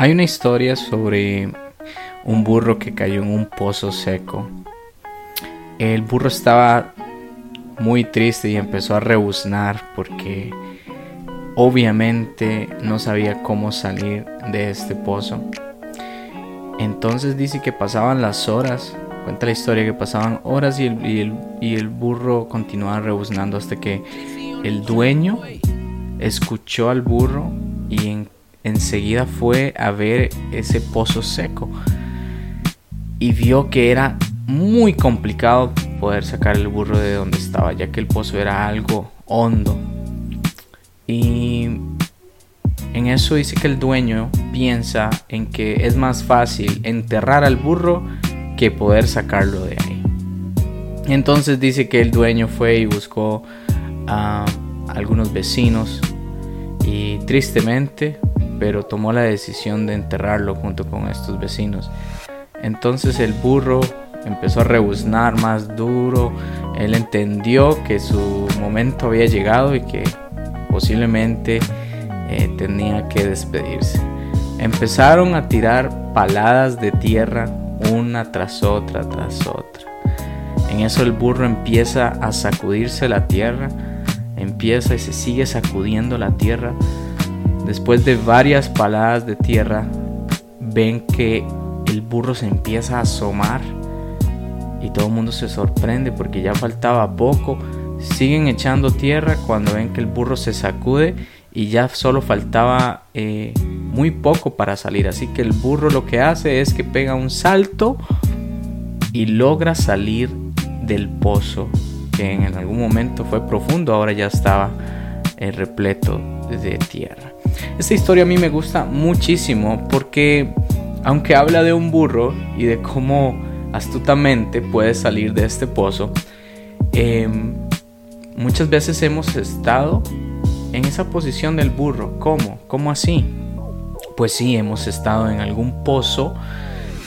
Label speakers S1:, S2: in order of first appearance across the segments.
S1: Hay una historia sobre un burro que cayó en un pozo seco. El burro estaba muy triste y empezó a rebuznar porque obviamente no sabía cómo salir de este pozo. Entonces dice que pasaban las horas, cuenta la historia que pasaban horas y el, y el burro continuaba rebuznando hasta que el dueño escuchó al burro y enseguida fue a ver ese pozo seco y vio que era muy complicado poder sacar el burro de donde estaba, ya que el pozo era algo hondo. Y en eso dice que el dueño piensa en que es más fácil enterrar al burro que poder sacarlo de ahí. Entonces dice que el dueño fue y buscó a algunos vecinos y tristemente pero tomó la decisión de enterrarlo junto con estos vecinos. Entonces el burro empezó a rebuznar más duro, él entendió que su momento había llegado y que posiblemente eh, tenía que despedirse. Empezaron a tirar paladas de tierra una tras otra, tras otra. En eso el burro empieza a sacudirse la tierra, empieza y se sigue sacudiendo la tierra Después de varias paladas de tierra, ven que el burro se empieza a asomar y todo el mundo se sorprende porque ya faltaba poco. Siguen echando tierra cuando ven que el burro se sacude y ya solo faltaba eh, muy poco para salir. Así que el burro lo que hace es que pega un salto y logra salir del pozo que en algún momento fue profundo, ahora ya estaba eh, repleto de tierra. Esta historia a mí me gusta muchísimo porque aunque habla de un burro y de cómo astutamente puede salir de este pozo, em, muchas veces hemos estado en esa posición del burro. ¿Cómo? ¿Cómo así? Pues sí, hemos estado en algún pozo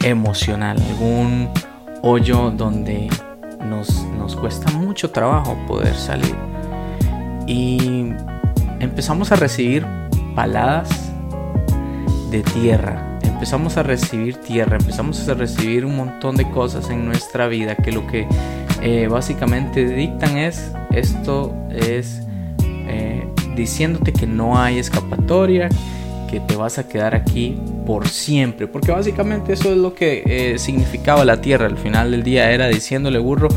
S1: emocional, algún hoyo donde nos, nos cuesta mucho trabajo poder salir. Y empezamos a recibir paladas de tierra. Empezamos a recibir tierra, empezamos a recibir un montón de cosas en nuestra vida que lo que eh, básicamente dictan es, esto es eh, diciéndote que no hay escapatoria, que te vas a quedar aquí por siempre, porque básicamente eso es lo que eh, significaba la tierra al final del día, era diciéndole burro,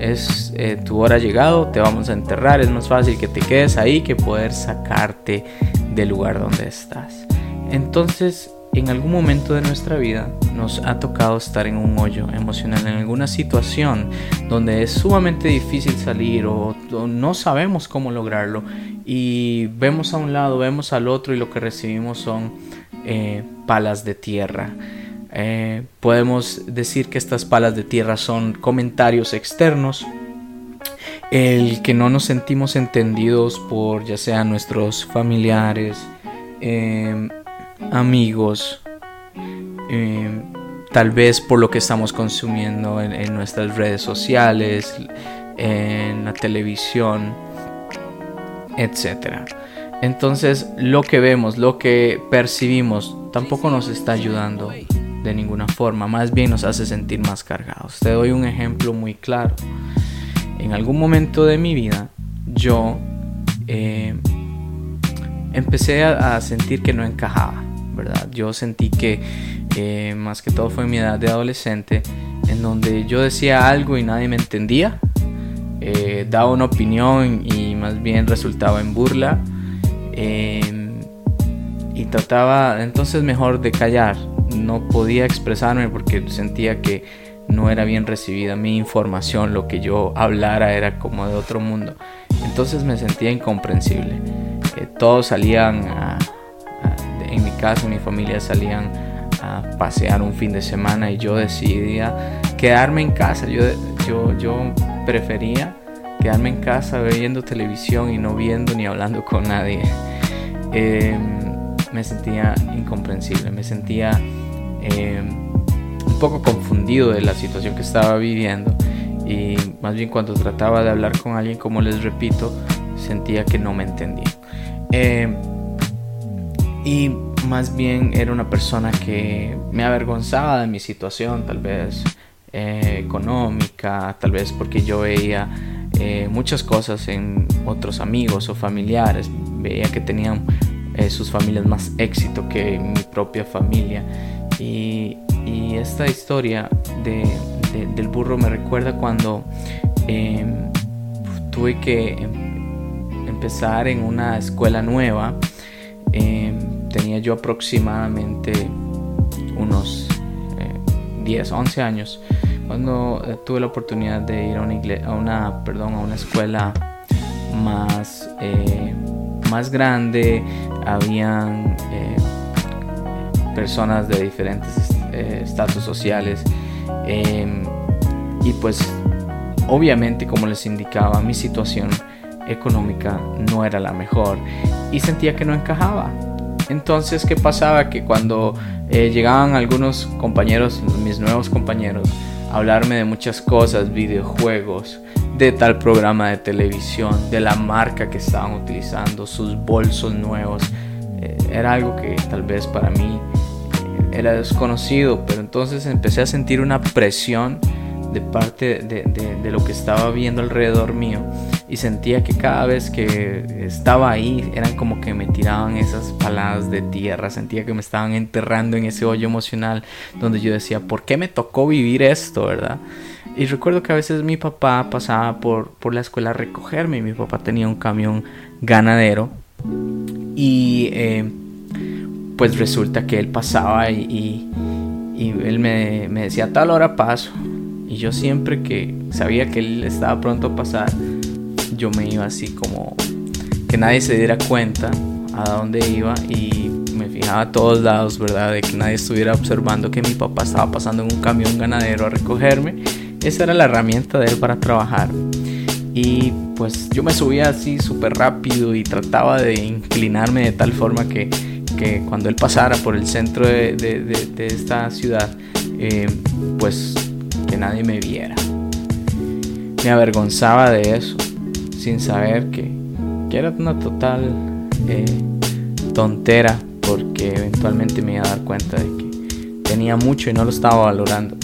S1: es tu hora llegado, te vamos a enterrar, es más fácil que te quedes ahí que poder sacarte del lugar donde estás. Entonces, en algún momento de nuestra vida nos ha tocado estar en un hoyo emocional, en alguna situación donde es sumamente difícil salir o, no sabemos cómo lograrlo y vemos a un lado, vemos al otro y lo que recibimos son eh, palas de tierra. Eh, podemos decir que estas palas de tierra son comentarios externos el que no nos sentimos entendidos por ya sea nuestros familiares, em, amigos, em, tal vez por lo que estamos consumiendo en, nuestras redes sociales, en la televisión, etc. Entonces lo que vemos, lo que percibimos, tampoco nos está ayudando de ninguna forma, más bien nos hace sentir más cargados. Te doy un ejemplo muy claro en algún momento de mi vida yo eh, empecé a, sentir que no encajaba, ¿verdad? Yo sentí que eh, más que todo fue mi edad de adolescente, en donde yo decía algo y nadie me entendía, eh, daba una opinión y más bien resultaba en burla, y trataba entonces mejor de callar, no podía expresarme porque sentía que no era bien recibida mi información, lo que yo hablara era como de otro mundo. Entonces me sentía incomprensible. Eh, todos salían en mi casa, mi familia salían a pasear un fin de semana y yo decidía quedarme en casa. Yo, yo, yo prefería quedarme en casa viendo televisión y no viendo ni hablando con nadie. Em, me sentía incomprensible, me sentía... Em, un poco confundido de la situación que estaba viviendo y más bien cuando trataba de hablar con alguien, como les repito, sentía que no me entendía. Eh, y más bien era una persona que me avergonzaba de mi situación, tal vez eh, económica, tal vez porque yo veía eh, muchas cosas en otros amigos o familiares, veía que tenían eh, sus familias más éxito que mi propia familia. Y, esta historia del burro me recuerda cuando em, tuve que em, empezar en una escuela nueva. Em, tenía yo aproximadamente unos 10, 11 años cuando eh, tuve la oportunidad de ir a una, a una, perdón, a una escuela más, eh, más grande, habían eh, personas de diferentes estatus sociales em, y pues obviamente como les indicaba mi situación económica no era la mejor y sentía que no encajaba entonces qué pasaba que cuando llegaban algunos compañeros mis nuevos compañeros hablarme de muchas cosas, videojuegos, de tal programa de televisión, de la marca que estaban utilizando, sus bolsos nuevos. Eh, era algo que tal vez para mí eh, era desconocido, pero entonces empecé a sentir una presión de parte de, lo que estaba viendo alrededor mío y sentía que cada vez que estaba ahí eran como que me tiraban esas paladas de tierra, sentía que me estaban enterrando en ese hoyo emocional donde yo decía, ¿por qué me tocó vivir esto, verdad? Y recuerdo que a veces mi papá pasaba por, por la escuela a recogerme y mi papá tenía un camión ganadero y eh, pues resulta que él pasaba y, él me, me decía tal hora paso y yo siempre que sabía que él estaba pronto a pasar, yo me iba así como que nadie se diera cuenta a dónde iba y me fijaba a todos lados, ¿verdad? De que nadie estuviera observando que mi papá estaba pasando en un camión ganadero a recogerme. Esa era la herramienta de él para trabajar. Y pues yo me subía así súper rápido y trataba de inclinarme de tal forma que, que cuando él pasara por el centro de, de, de, esta ciudad, eh, pues nadie me viera. Me avergonzaba de eso, sin saber que, que era una total eh, tontera, porque eventualmente me iba a dar cuenta de que tenía mucho y no lo estaba valorando.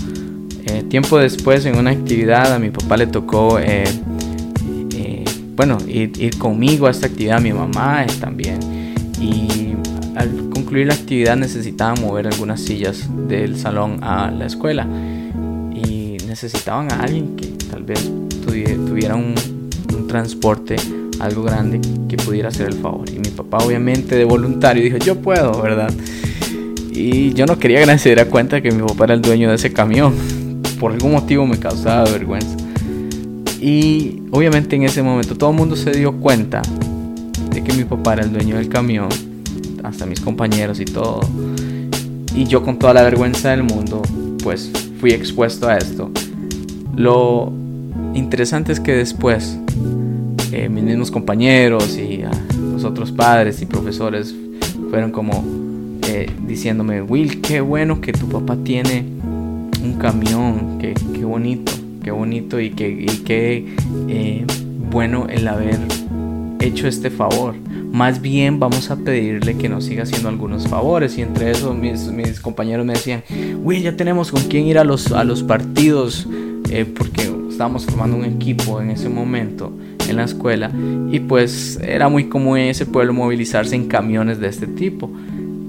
S1: Eh, tiempo después, en una actividad, a mi papá le tocó, eh, bueno, ir, ir, conmigo a esta actividad, mi mamá también. Y al concluir la actividad necesitaba mover algunas sillas del salón a la escuela necesitaban a alguien que tal vez tuviera un, transporte algo grande que pudiera hacer el favor. Y mi papá obviamente de voluntario dijo, yo puedo, ¿verdad? Y yo no quería que se diera cuenta que mi papá era el dueño de ese camión. Por algún motivo me causaba vergüenza. Y obviamente en ese momento todo el mundo se dio cuenta de que mi papá era el dueño del camión, hasta mis compañeros y todo. Y yo con toda la vergüenza del mundo, pues fui expuesto a esto. Lo interesante es que después eh, mis mismos compañeros y ah, los otros padres y profesores fueron como eh, diciéndome, Will, qué bueno que tu papá tiene un camión, qué, qué bonito, qué bonito y qué, qué eh, bueno el haber hecho este favor. Más bien vamos a pedirle que nos siga haciendo algunos favores. Y entre eso mis, mis compañeros me decían, Will, ya tenemos con quién ir a los, a los partidos. Eh, porque estábamos formando un equipo en ese momento en la escuela. Y pues era muy común en ese pueblo movilizarse en camiones de este tipo.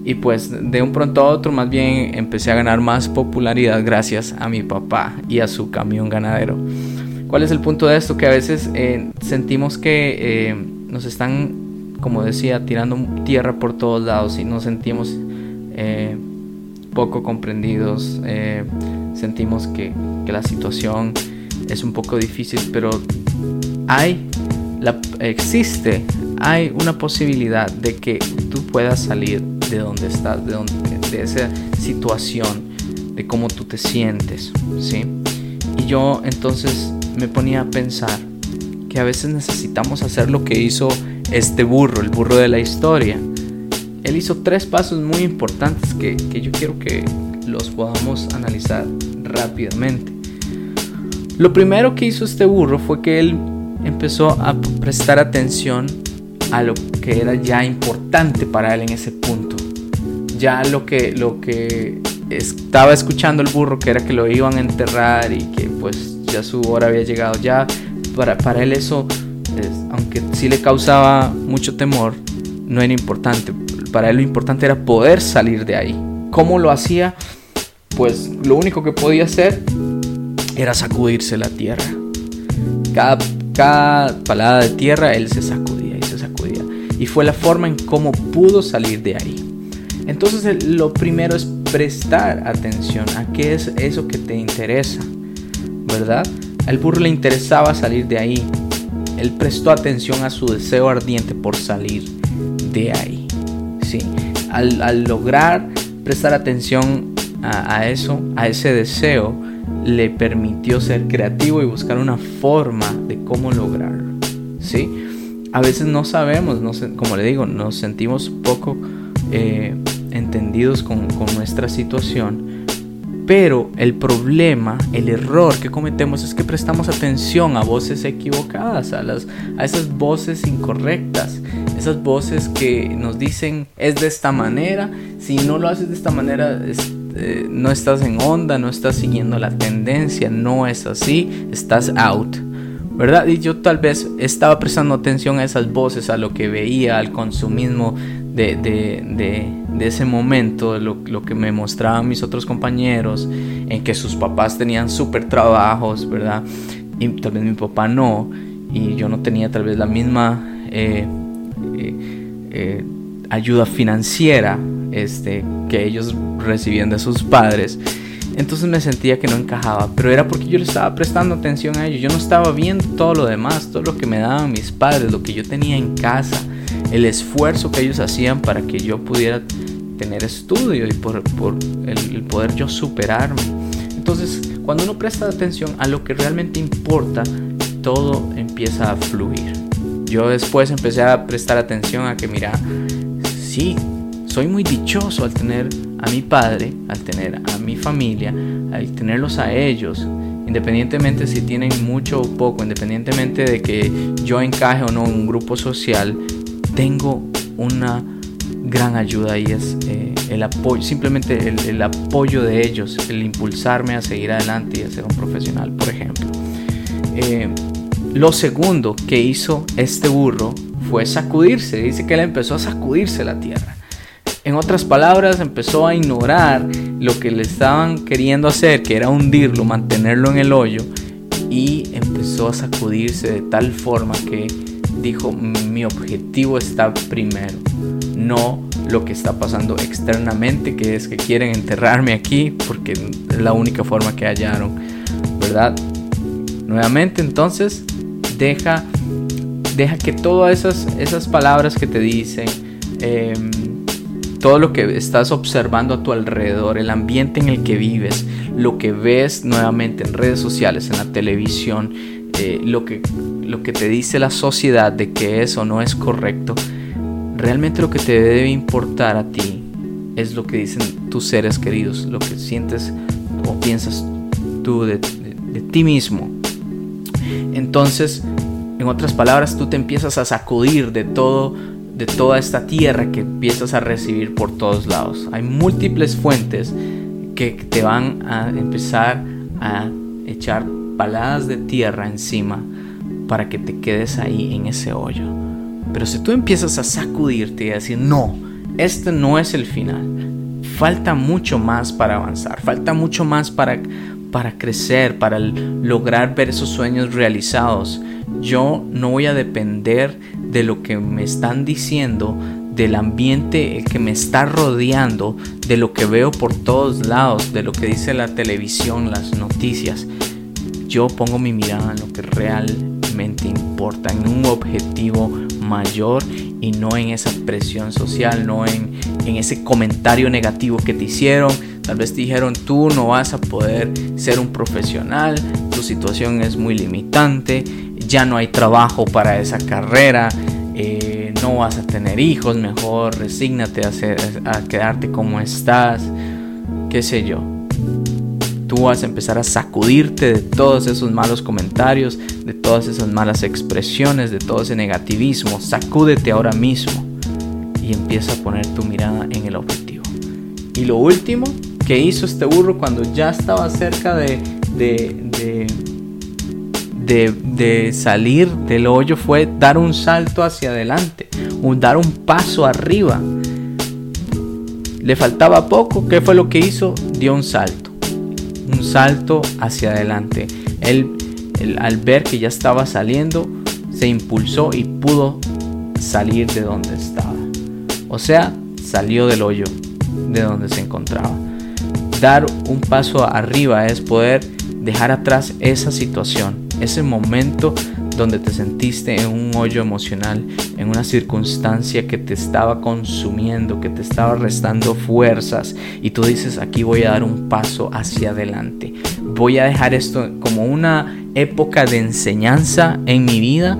S1: Y pues de un pronto a otro más bien empecé a ganar más popularidad gracias a mi papá y a su camión ganadero. ¿Cuál es el punto de esto? Que a veces eh, sentimos que eh, nos están como decía, tirando tierra por todos lados y nos sentimos eh, poco comprendidos, eh, sentimos que, la situación es un poco difícil, pero hay, la, existe, hay una posibilidad de que tú puedas salir de donde estás, de, donde, de esa situación, de cómo tú te sientes, ¿sí? Y yo entonces me ponía a pensar que a veces necesitamos hacer lo que hizo este burro, el burro de la historia. Él hizo tres pasos muy importantes que, yo quiero que los podamos analizar rápidamente. Lo primero que hizo este burro fue que él empezó a prestar atención a lo que era ya importante para él en ese punto. ya lo que, lo que estaba escuchando el burro, que era que lo iban a enterrar y que pues ya su hora había llegado, ya para, para él eso, aunque sí le causaba mucho temor, no era importante. Para él lo importante era poder salir de ahí. ¿Cómo lo hacía? Pues lo único que podía hacer era sacudirse la tierra. Cada, cada palada de tierra él se sacudía y se sacudía. Y fue la forma en cómo pudo salir de ahí. Entonces lo primero es prestar atención a qué es eso que te interesa, ¿verdad? Al burro le interesaba salir de ahí. Él prestó atención a su deseo ardiente por salir de ahí. ¿sí? Al, lograr prestar atención a, eso, a ese deseo, le permitió ser creativo y buscar una forma de cómo lograrlo. ¿sí? A veces no sabemos, no, como le digo, nos sentimos poco eh, entendidos con, nuestra situación, pero el problema, el error que cometemos es que prestamos atención a voces equivocadas, a, las, a esas voces incorrectas, esas voces que nos dicen es de esta manera, si no lo haces de esta manera eh, no estás en onda, no estás siguiendo la tendencia, no es así, estás out. ¿verdad? Y yo tal vez estaba prestando atención a esas voces, a lo que veía, al consumismo de, de, ese momento, lo, lo, que me mostraban mis otros compañeros, en que sus papás tenían súper trabajos, ¿verdad? Y tal vez mi papá no, y yo no tenía tal vez la misma eh, eh, eh, ayuda financiera este, que ellos recibían de sus padres. Entonces me sentía que no encajaba, pero era porque yo le estaba prestando atención a ellos. Yo no estaba viendo todo lo demás, todo lo que me daban mis padres, lo que yo tenía en casa, el esfuerzo que ellos hacían para que yo pudiera tener estudio y por, el, poder yo superarme. Entonces, cuando uno presta atención a lo que realmente importa, todo empieza a fluir. Yo después empecé a prestar atención a que, mira, sí, soy muy dichoso al tener a mi padre, al tener a mi familia, al tenerlos a ellos, independientemente si tienen mucho o poco, independientemente de que yo encaje o no en un grupo social, tengo una gran ayuda y es eh, el apoyo, simplemente el, apoyo de ellos, el impulsarme a seguir adelante y a ser un profesional, por ejemplo. Eh, lo segundo que hizo este burro fue sacudirse. Dice que él empezó a sacudirse la tierra. En otras palabras, empezó a ignorar lo que le estaban queriendo hacer, que era hundirlo, mantenerlo en el hoyo, y empezó a sacudirse de tal forma que dijo, mi objetivo está primero, no lo que está pasando externamente, que es que quieren enterrarme aquí, porque es la única forma que hallaron, ¿verdad? Nuevamente, entonces, deja, deja que todas esas, esas palabras que te dicen, em, todo lo que estás observando a tu alrededor, el ambiente en el que vives, lo que ves nuevamente en redes sociales, en la televisión, eh, lo, que, lo que te dice la sociedad de que eso no es correcto, realmente lo que te debe importar a ti es lo que dicen tus seres queridos, lo que sientes o piensas tú de, de ti mismo. Entonces, en otras palabras, tú te empiezas a sacudir de todo de toda esta tierra que empiezas a recibir por todos lados. Hay múltiples fuentes que te van a empezar a echar paladas de tierra encima para que te quedes ahí en ese hoyo. Pero si tú empiezas a sacudirte y a decir, no, este no es el final, falta mucho más para avanzar, falta mucho más para, para crecer, para lograr ver esos sueños realizados. Yo no voy a depender de lo que me están diciendo, del ambiente que me está rodeando, de lo que veo por todos lados, de lo que dice la televisión, las noticias. Yo pongo mi mirada en lo que realmente importa, en un objetivo mayor y no en esa presión social, no en, en ese comentario negativo que te hicieron. Tal vez te dijeron tú no vas a poder ser un profesional, tu situación es muy limitante, ya no hay trabajo para esa carrera, eh, no vas a tener hijos, mejor resígnate a, a quedarte como estás, qué sé yo. Tú vas a empezar a sacudirte de todos esos malos comentarios, de todas esas malas expresiones, de todo ese negativismo. Sacúdete ahora mismo y empieza a poner tu mirada en el objetivo. Y lo último que hizo este burro cuando ya estaba cerca de, de, de, salir del hoyo fue dar un salto hacia adelante, un, dar un paso arriba. Le faltaba poco, ¿qué fue lo que hizo? Dio un salto, salto hacia adelante. Él, al ver que ya estaba saliendo, se impulsó y pudo salir de donde estaba. O sea, salió del hoyo de donde se encontraba. Dar un paso arriba es poder dejar atrás esa situación, ese momento donde te sentiste en un hoyo emocional, en una circunstancia que te estaba consumiendo, que te estaba restando fuerzas y tú dices, aquí voy a dar un paso hacia adelante. Voy a dejar esto como una época de enseñanza en mi vida.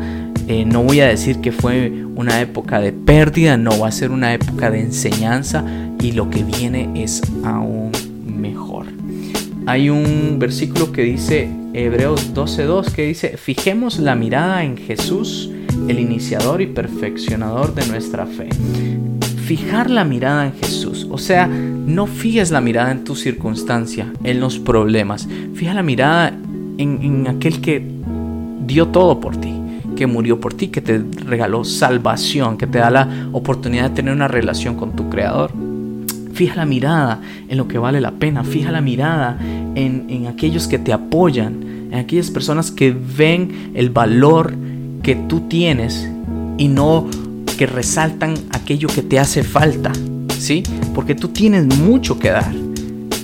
S1: Eh, no voy a decir que fue una época de pérdida, no va a ser una época de enseñanza y lo que viene es aún mejor. Hay un versículo que dice, Hebreos 12.2, que dice, fijemos la mirada en Jesús, el iniciador y perfeccionador de nuestra fe. Fijar la mirada en Jesús, o sea, no fijes la mirada en tu circunstancia, en los problemas, fija la mirada en, en aquel que dio todo por ti que murió por ti, que te regaló salvación, que te da la oportunidad de tener una relación con tu Creador. Fija la mirada en lo que vale la pena. Fija la mirada en, aquellos que te apoyan, en aquellas personas que ven el valor que tú tienes y no que resaltan aquello que te hace falta. ¿Sí? Porque tú tienes mucho que dar.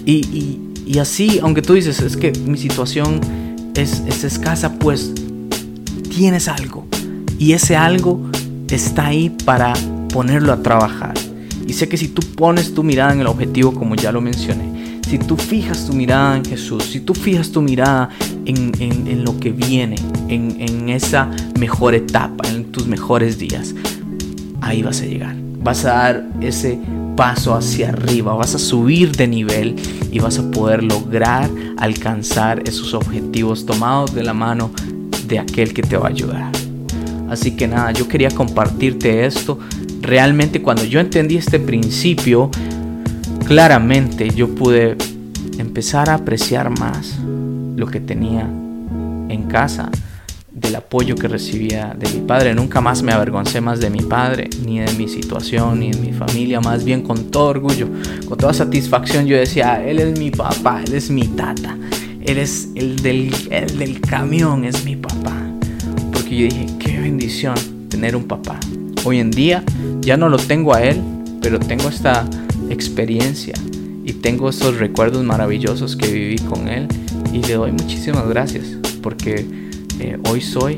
S1: Y, así, aunque tú dices, es que mi situación es, es escasa, pues tienes algo. Y ese algo está ahí para ponerlo a trabajar. Y sé que si tú pones tu mirada en el objetivo, como ya lo mencioné, si tú fijas tu mirada en Jesús, si tú fijas tu mirada en, lo que viene, en, en esa mejor etapa, en tus mejores días, ahí vas a llegar. Vas a dar ese paso hacia arriba, vas a subir de nivel y vas a poder lograr alcanzar esos objetivos tomados de la mano de aquel que te va a ayudar. Así que nada, yo quería compartirte esto realmente cuando yo entendí este principio, claramente yo pude empezar a apreciar más lo que tenía en casa, del apoyo que recibía de mi padre. Nunca más me avergoncé más de mi padre, ni de mi situación, ni de mi familia. Más bien con todo orgullo, con toda satisfacción yo decía, él es mi papá, él es mi tata, él es el del, el del camión, es mi papá. Porque yo dije, qué bendición tener un papá. Hoy en día ya no lo tengo a él, pero tengo esta experiencia y tengo estos recuerdos maravillosos que viví con él y le doy muchísimas gracias porque eh, hoy soy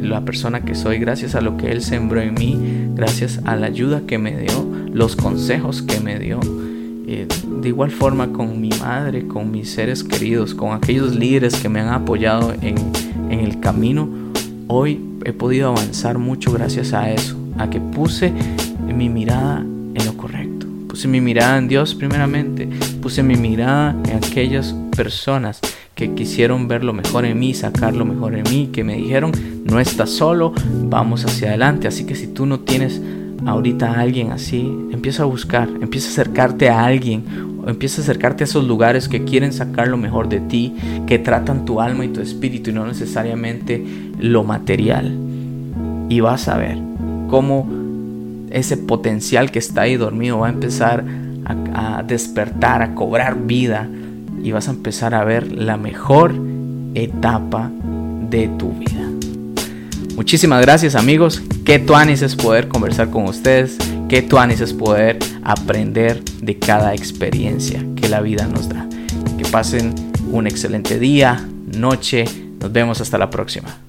S1: la persona que soy gracias a lo que él sembró en mí, gracias a la ayuda que me dio, los consejos que me dio. Eh, de igual forma con mi madre, con mis seres queridos, con aquellos líderes que me han apoyado en, en el camino, hoy he podido avanzar mucho gracias a eso a que puse mi mirada en lo correcto. Puse mi mirada en Dios primeramente. Puse mi mirada en aquellas personas que quisieron ver lo mejor en mí, sacar lo mejor en mí, que me dijeron, no estás solo, vamos hacia adelante. Así que si tú no tienes ahorita a alguien así, empieza a buscar, empieza a acercarte a alguien, empieza a acercarte a esos lugares que quieren sacar lo mejor de ti, que tratan tu alma y tu espíritu y no necesariamente lo material. Y vas a ver cómo ese potencial que está ahí dormido va a empezar a, despertar, a cobrar vida y vas a empezar a ver la mejor etapa de tu vida. Muchísimas gracias amigos. Qué tuanis es poder conversar con ustedes. Qué tuanis es poder aprender de cada experiencia que la vida nos da. Que pasen un excelente día, noche. Nos vemos hasta la próxima.